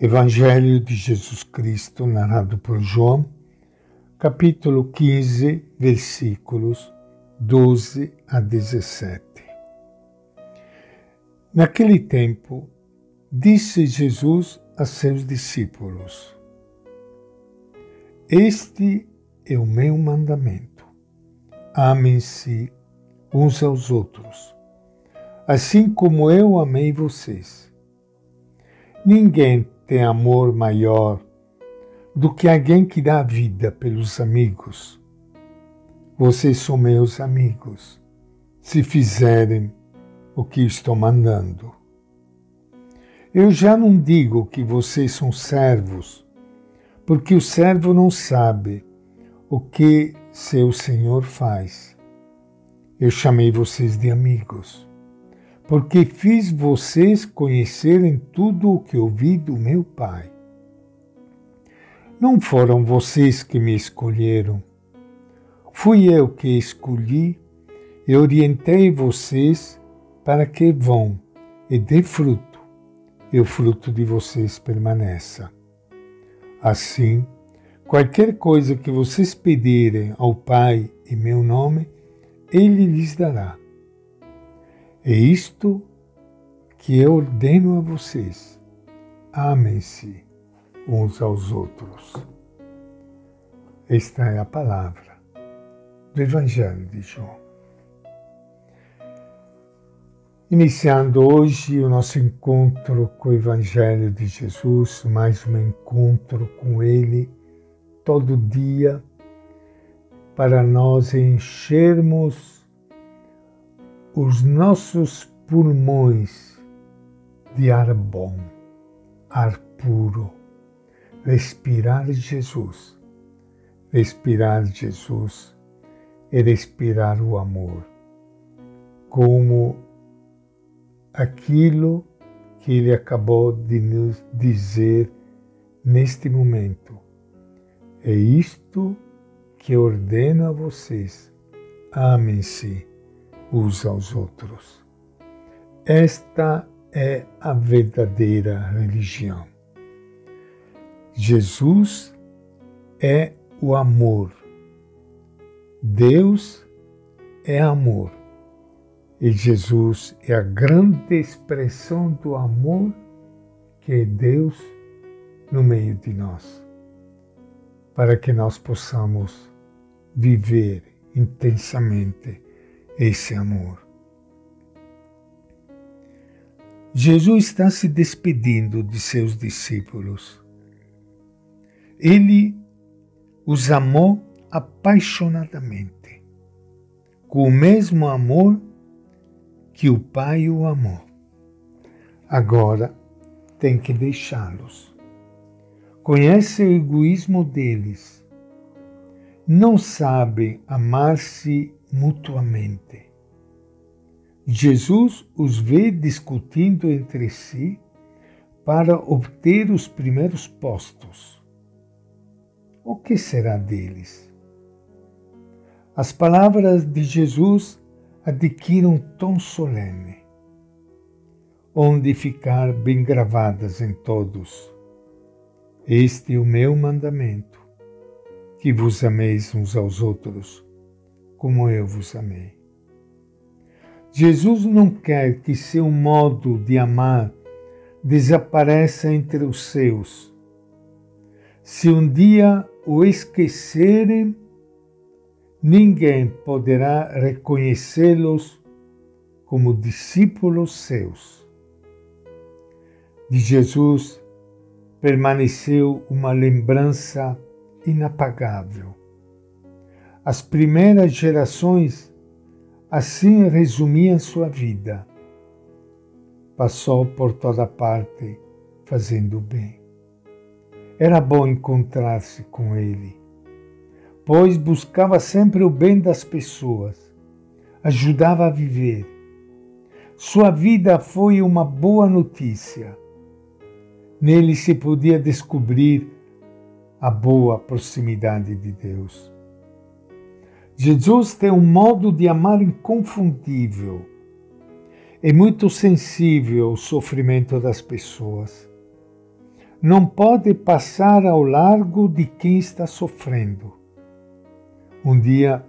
Evangelho de Jesus Cristo, narrado por João, capítulo 15, versículos 12 a 17. Naquele tempo, disse Jesus a seus discípulos: Este é o meu mandamento. Amem-se uns aos outros, assim como eu amei vocês. Ninguém tem amor maior do que alguém que dá a vida pelos amigos. Vocês são meus amigos, se fizerem o que estou mandando. Eu já não digo que vocês são servos, porque o servo não sabe o que seu senhor faz. Eu chamei vocês de amigos porque fiz vocês conhecerem tudo o que ouvi do meu Pai. Não foram vocês que me escolheram. Fui eu que escolhi e orientei vocês para que vão e dê fruto, e o fruto de vocês permaneça. Assim, qualquer coisa que vocês pedirem ao Pai em meu nome, Ele lhes dará. É isto que eu ordeno a vocês. Amem-se uns aos outros. Esta é a palavra do Evangelho de João. Iniciando hoje o nosso encontro com o Evangelho de Jesus, mais um encontro com Ele todo dia, para nós enchermos os nossos pulmões de ar bom, ar puro, respirar Jesus, respirar Jesus e respirar o amor, como aquilo que ele acabou de nos dizer neste momento. É isto que ordeno a vocês. Amem-se uns aos outros. Esta é a verdadeira religião. Jesus é o amor. Deus é amor. E Jesus é a grande expressão do amor que é Deus no meio de nós, para que nós possamos viver intensamente esse amor. Jesus está se despedindo de seus discípulos. Ele os amou apaixonadamente, com o mesmo amor que o Pai o amou. Agora tem que deixá-los. Conhece o egoísmo deles. Não sabem amar-se mutuamente. Jesus os vê discutindo entre si para obter os primeiros postos. O que será deles? As palavras de Jesus adquirem um tom solene, onde ficar bem gravadas em todos. Este é o meu mandamento, que vos ameis uns aos outros como eu vos amei. Jesus não quer que seu modo de amar desapareça entre os seus. Se um dia o esquecerem, ninguém poderá reconhecê-los como discípulos seus. De Jesus permaneceu uma lembrança inapagável as primeiras gerações assim resumiam sua vida. Passou por toda parte fazendo bem. Era bom encontrar-se com ele, pois buscava sempre o bem das pessoas, ajudava a viver. Sua vida foi uma boa notícia. Nele se podia descobrir a boa proximidade de Deus. Jesus tem um modo de amar inconfundível. É muito sensível ao sofrimento das pessoas. não pode passar ao largo de quem está sofrendo. Um dia,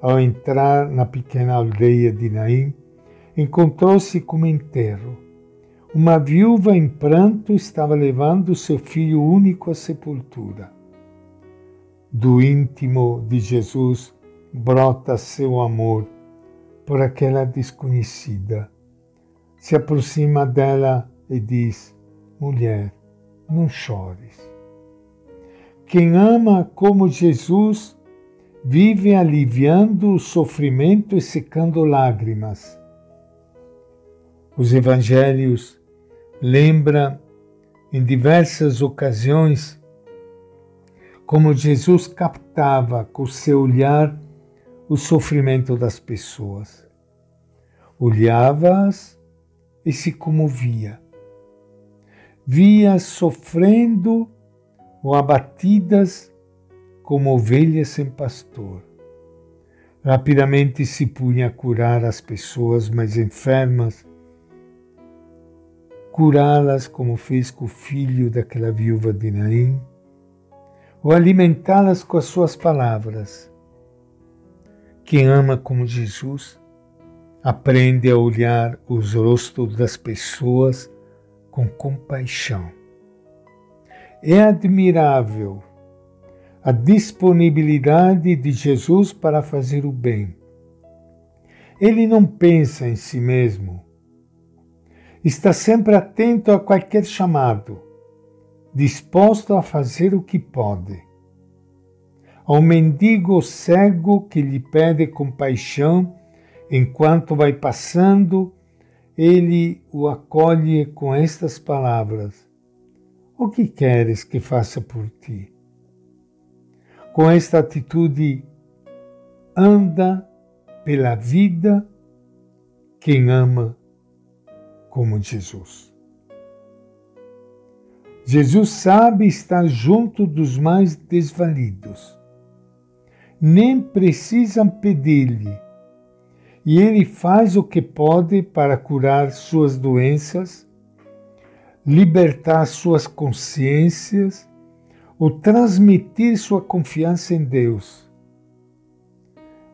ao entrar na pequena aldeia de Naim, encontrou-se com um enterro. Uma viúva em pranto estava levando seu filho único à sepultura. Do íntimo de Jesus brota seu amor por aquela desconhecida. Se aproxima dela e diz: Mulher, não chores. Quem ama como Jesus vive aliviando o sofrimento e secando lágrimas. Os evangelhos lembram em diversas ocasiões como Jesus captava com seu olhar o sofrimento das pessoas. Olhava-as e se comovia via sofrendo ou abatidas como ovelhas sem pastor. Rapidamente se punha a curar as pessoas mais enfermas, curá-las como fez com o filho daquela viúva de Naim, ou alimentá-las com as suas palavras. Quem ama como Jesus aprende a olhar os rostos das pessoas com compaixão. É admirável a disponibilidade de Jesus para fazer o bem. Ele não pensa em si mesmo. Está sempre atento a qualquer chamado, disposto a fazer o que pode. Ao mendigo cego que lhe pede compaixão enquanto vai passando ele o acolhe com estas palavras: O que queres que faça por ti? Com esta atitude, anda pela vida quem ama como Jesus. Jesus sabe estar junto dos mais desvalidos. Nem precisam pedir-lhe e ele faz o que pode para curar suas doenças, libertar suas consciências ou transmitir sua confiança em Deus.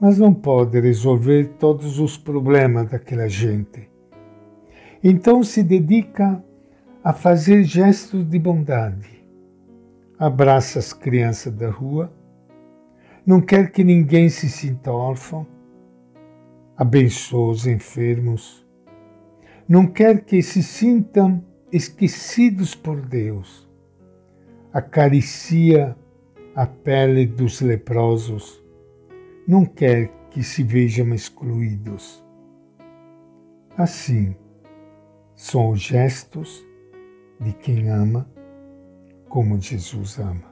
Mas não pode resolver todos os problemas daquela gente. Então se dedica a fazer gestos de bondade. Abraça as crianças da rua, não quer que ninguém se sinta órfão, abençoa os enfermos. Não quer que se sintam esquecidos por Deus. Acaricia a pele dos leprosos. Não quer que se vejam excluídos. Assim, são os gestos de quem ama como Jesus ama.